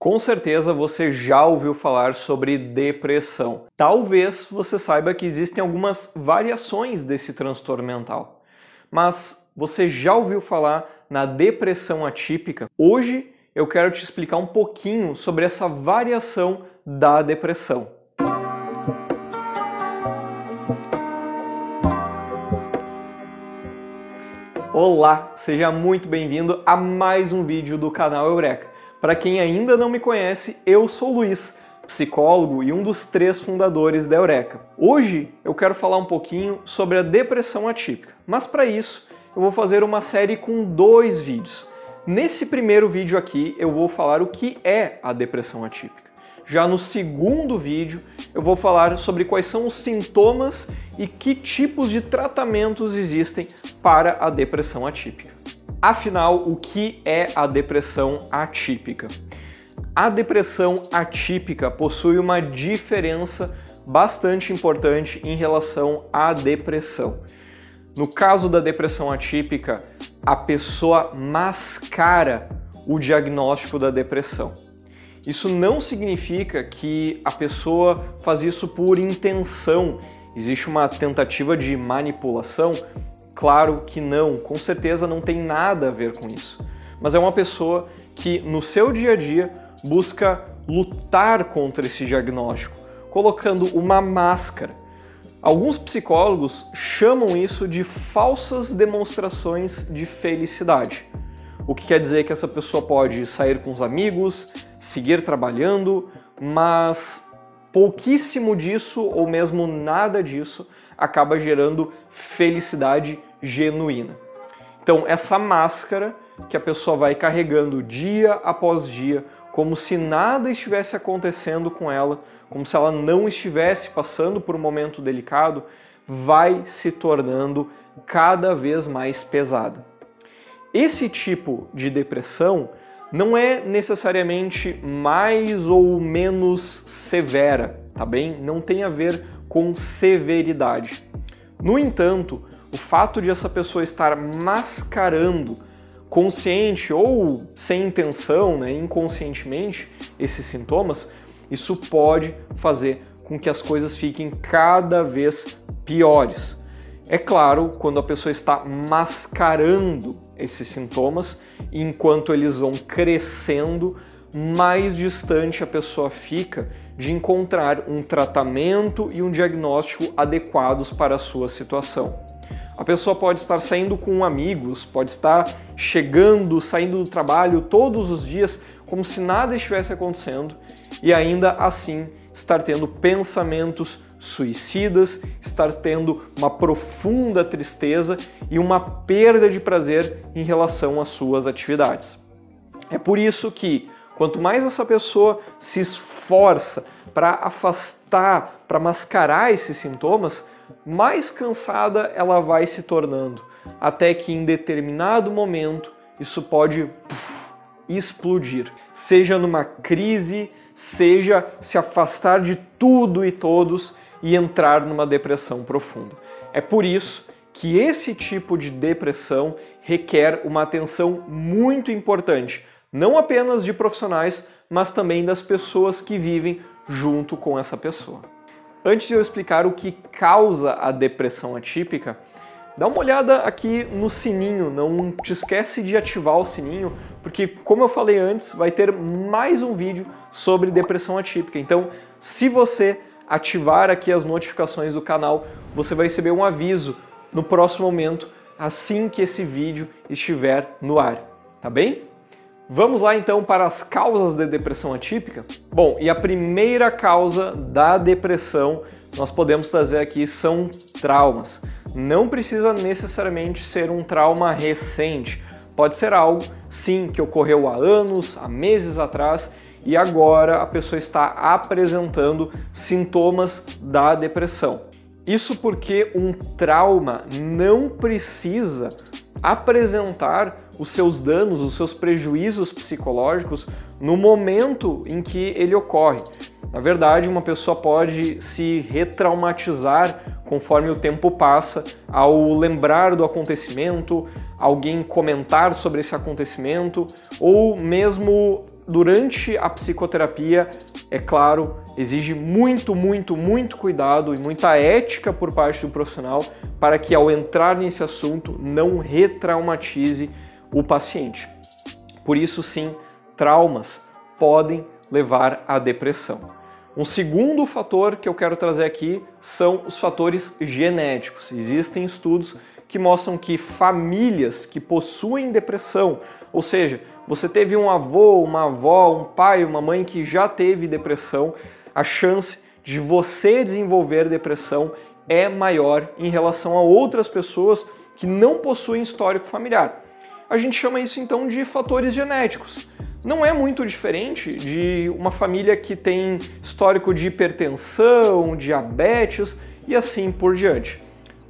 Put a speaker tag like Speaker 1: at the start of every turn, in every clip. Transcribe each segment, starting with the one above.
Speaker 1: Com certeza você já ouviu falar sobre depressão. Talvez você saiba que existem algumas variações desse transtorno mental. Mas você já ouviu falar na depressão atípica? Hoje eu quero te explicar um pouquinho sobre essa variação da depressão. Olá, seja muito bem-vindo a mais um vídeo do canal Eureka. Para quem ainda não me conhece, eu sou Luiz, psicólogo e um dos três fundadores da Eureka. Hoje eu quero falar um pouquinho sobre a depressão atípica, mas para isso eu vou fazer uma série com dois vídeos. Nesse primeiro vídeo aqui eu vou falar o que é a depressão atípica. Já no segundo vídeo eu vou falar sobre quais são os sintomas e que tipos de tratamentos existem para a depressão atípica. Afinal, o que é a depressão atípica? A depressão atípica possui uma diferença bastante importante em relação à depressão. No caso da depressão atípica, a pessoa mascara o diagnóstico da depressão. Isso não significa que a pessoa faz isso por intenção, existe uma tentativa de manipulação, Claro que não, com certeza não tem nada a ver com isso. Mas é uma pessoa que no seu dia a dia busca lutar contra esse diagnóstico, colocando uma máscara. Alguns psicólogos chamam isso de falsas demonstrações de felicidade. O que quer dizer que essa pessoa pode sair com os amigos, seguir trabalhando, mas pouquíssimo disso ou mesmo nada disso acaba gerando felicidade genuína. Então, essa máscara que a pessoa vai carregando dia após dia, como se nada estivesse acontecendo com ela, como se ela não estivesse passando por um momento delicado, vai se tornando cada vez mais pesada. Esse tipo de depressão não é necessariamente mais ou menos severa, tá bem? Não tem a ver com severidade. No entanto, o fato de essa pessoa estar mascarando consciente ou sem intenção, né, inconscientemente, esses sintomas, isso pode fazer com que as coisas fiquem cada vez piores. É claro, quando a pessoa está mascarando esses sintomas, enquanto eles vão crescendo, mais distante a pessoa fica de encontrar um tratamento e um diagnóstico adequados para a sua situação. A pessoa pode estar saindo com amigos, pode estar chegando, saindo do trabalho todos os dias como se nada estivesse acontecendo e ainda assim estar tendo pensamentos suicidas, estar tendo uma profunda tristeza e uma perda de prazer em relação às suas atividades. É por isso que Quanto mais essa pessoa se esforça para afastar, para mascarar esses sintomas, mais cansada ela vai se tornando, até que em determinado momento isso pode explodir, seja numa crise, seja se afastar de tudo e todos e entrar numa depressão profunda. É por isso que esse tipo de depressão requer uma atenção muito importante não apenas de profissionais, mas também das pessoas que vivem junto com essa pessoa. Antes de eu explicar o que causa a depressão atípica, dá uma olhada aqui no sininho, não te esquece de ativar o sininho, porque como eu falei antes, vai ter mais um vídeo sobre depressão atípica. Então, se você ativar aqui as notificações do canal, você vai receber um aviso no próximo momento, assim que esse vídeo estiver no ar, tá bem? Vamos lá então para as causas da depressão atípica? Bom, e a primeira causa da depressão nós podemos trazer aqui são traumas. Não precisa necessariamente ser um trauma recente, pode ser algo sim que ocorreu há anos, há meses atrás e agora a pessoa está apresentando sintomas da depressão. Isso porque um trauma não precisa apresentar os seus danos, os seus prejuízos psicológicos no momento em que ele ocorre. Na verdade, uma pessoa pode se retraumatizar conforme o tempo passa ao lembrar do acontecimento, alguém comentar sobre esse acontecimento ou mesmo durante a psicoterapia, é claro, exige muito, muito, muito cuidado e muita ética por parte do profissional para que ao entrar nesse assunto não retraumatize o paciente. Por isso, sim, traumas podem levar à depressão. Um segundo fator que eu quero trazer aqui são os fatores genéticos. Existem estudos que mostram que famílias que possuem depressão, ou seja, você teve um avô, uma avó, um pai, uma mãe que já teve depressão, a chance de você desenvolver depressão é maior em relação a outras pessoas que não possuem histórico familiar. A gente chama isso então de fatores genéticos. Não é muito diferente de uma família que tem histórico de hipertensão, diabetes e assim por diante.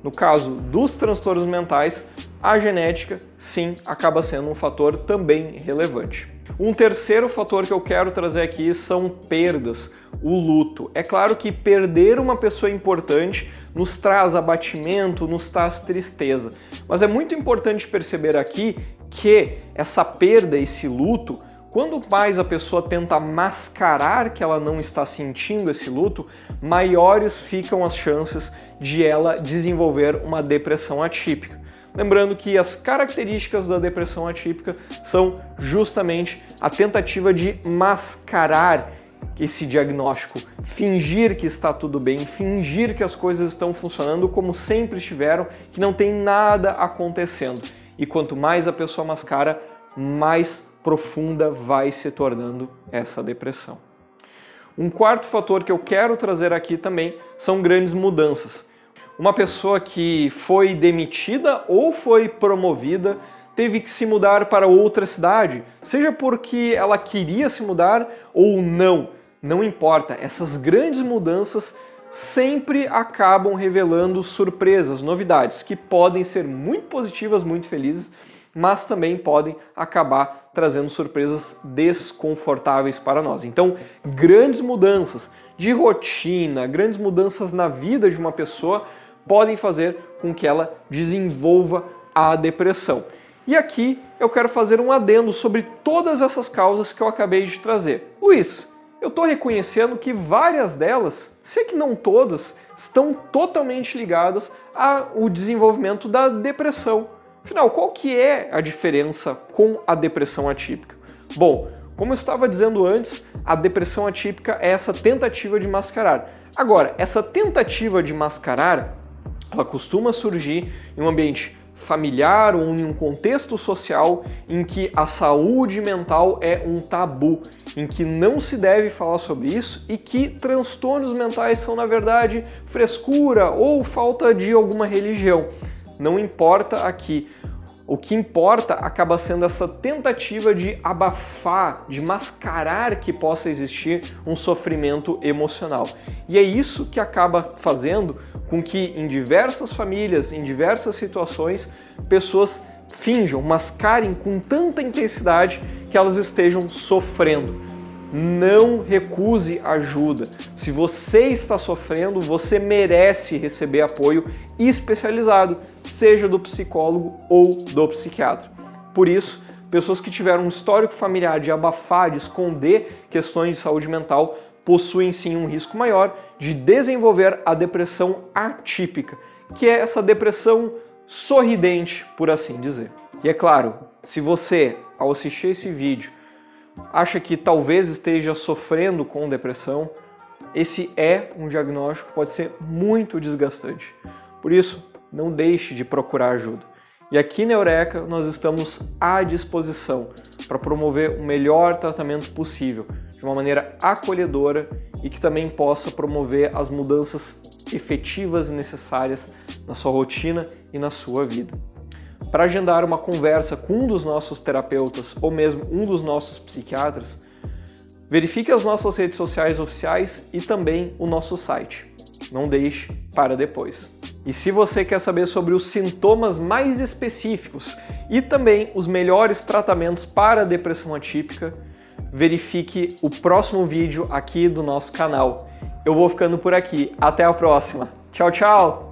Speaker 1: No caso dos transtornos mentais, a genética sim acaba sendo um fator também relevante. Um terceiro fator que eu quero trazer aqui são perdas, o luto. É claro que perder uma pessoa importante nos traz abatimento, nos traz tristeza, mas é muito importante perceber aqui que essa perda, esse luto, quando mais a pessoa tenta mascarar que ela não está sentindo esse luto, maiores ficam as chances de ela desenvolver uma depressão atípica. Lembrando que as características da depressão atípica são justamente a tentativa de mascarar esse diagnóstico, fingir que está tudo bem, fingir que as coisas estão funcionando como sempre estiveram, que não tem nada acontecendo. E quanto mais a pessoa mascara, mais profunda vai se tornando essa depressão. Um quarto fator que eu quero trazer aqui também são grandes mudanças. Uma pessoa que foi demitida ou foi promovida teve que se mudar para outra cidade, seja porque ela queria se mudar ou não, não importa. Essas grandes mudanças sempre acabam revelando surpresas, novidades que podem ser muito positivas, muito felizes, mas também podem acabar trazendo surpresas desconfortáveis para nós. Então, grandes mudanças de rotina, grandes mudanças na vida de uma pessoa podem fazer com que ela desenvolva a depressão. E aqui eu quero fazer um adendo sobre todas essas causas que eu acabei de trazer. Luiz, eu estou reconhecendo que várias delas, se que não todas, estão totalmente ligadas ao desenvolvimento da depressão. Afinal, qual que é a diferença com a depressão atípica? Bom, como eu estava dizendo antes, a depressão atípica é essa tentativa de mascarar. Agora, essa tentativa de mascarar, ela costuma surgir em um ambiente familiar ou em um contexto social em que a saúde mental é um tabu, em que não se deve falar sobre isso e que transtornos mentais são, na verdade, frescura ou falta de alguma religião não importa aqui. O que importa acaba sendo essa tentativa de abafar, de mascarar que possa existir um sofrimento emocional. E é isso que acaba fazendo com que em diversas famílias, em diversas situações, pessoas finjam, mascarem com tanta intensidade que elas estejam sofrendo não recuse ajuda. Se você está sofrendo, você merece receber apoio especializado, seja do psicólogo ou do psiquiatra. Por isso, pessoas que tiveram um histórico familiar de abafar, de esconder questões de saúde mental, possuem sim um risco maior de desenvolver a depressão atípica, que é essa depressão sorridente, por assim dizer. E é claro, se você, ao assistir esse vídeo, acha que talvez esteja sofrendo com depressão, esse é um diagnóstico que pode ser muito desgastante. Por isso, não deixe de procurar ajuda. E aqui na Eureka nós estamos à disposição para promover o melhor tratamento possível, de uma maneira acolhedora e que também possa promover as mudanças efetivas e necessárias na sua rotina e na sua vida para agendar uma conversa com um dos nossos terapeutas ou mesmo um dos nossos psiquiatras, verifique as nossas redes sociais oficiais e também o nosso site. Não deixe para depois. E se você quer saber sobre os sintomas mais específicos e também os melhores tratamentos para a depressão atípica, verifique o próximo vídeo aqui do nosso canal. Eu vou ficando por aqui. Até a próxima. Tchau, tchau!